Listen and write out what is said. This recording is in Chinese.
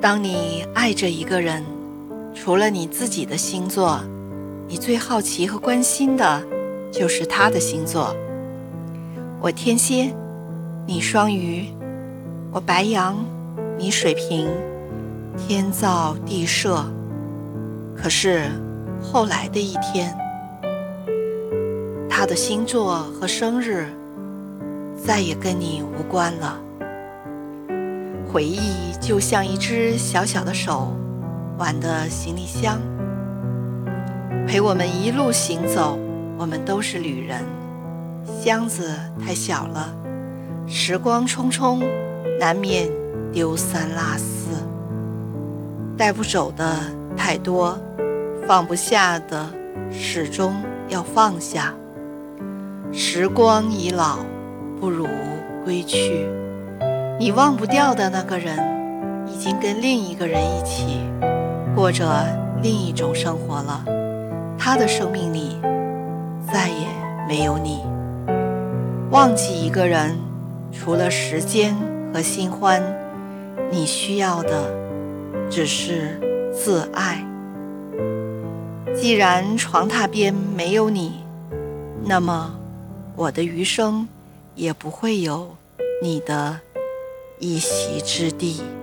当你爱着一个人，除了你自己的星座，你最好奇和关心的，就是他的星座。我天蝎，你双鱼；我白羊，你水瓶。天造地设，可是后来的一天，他的星座和生日再也跟你无关了。回忆就像一只小小的手挽的行李箱，陪我们一路行走。我们都是旅人，箱子太小了，时光匆匆，难免丢三落四。带不走的太多，放不下的始终要放下。时光已老，不如归去。你忘不掉的那个人，已经跟另一个人一起过着另一种生活了。他的生命里再也没有你。忘记一个人，除了时间和新欢，你需要的只是自爱。既然床榻边没有你，那么我的余生也不会有你的。一席之地。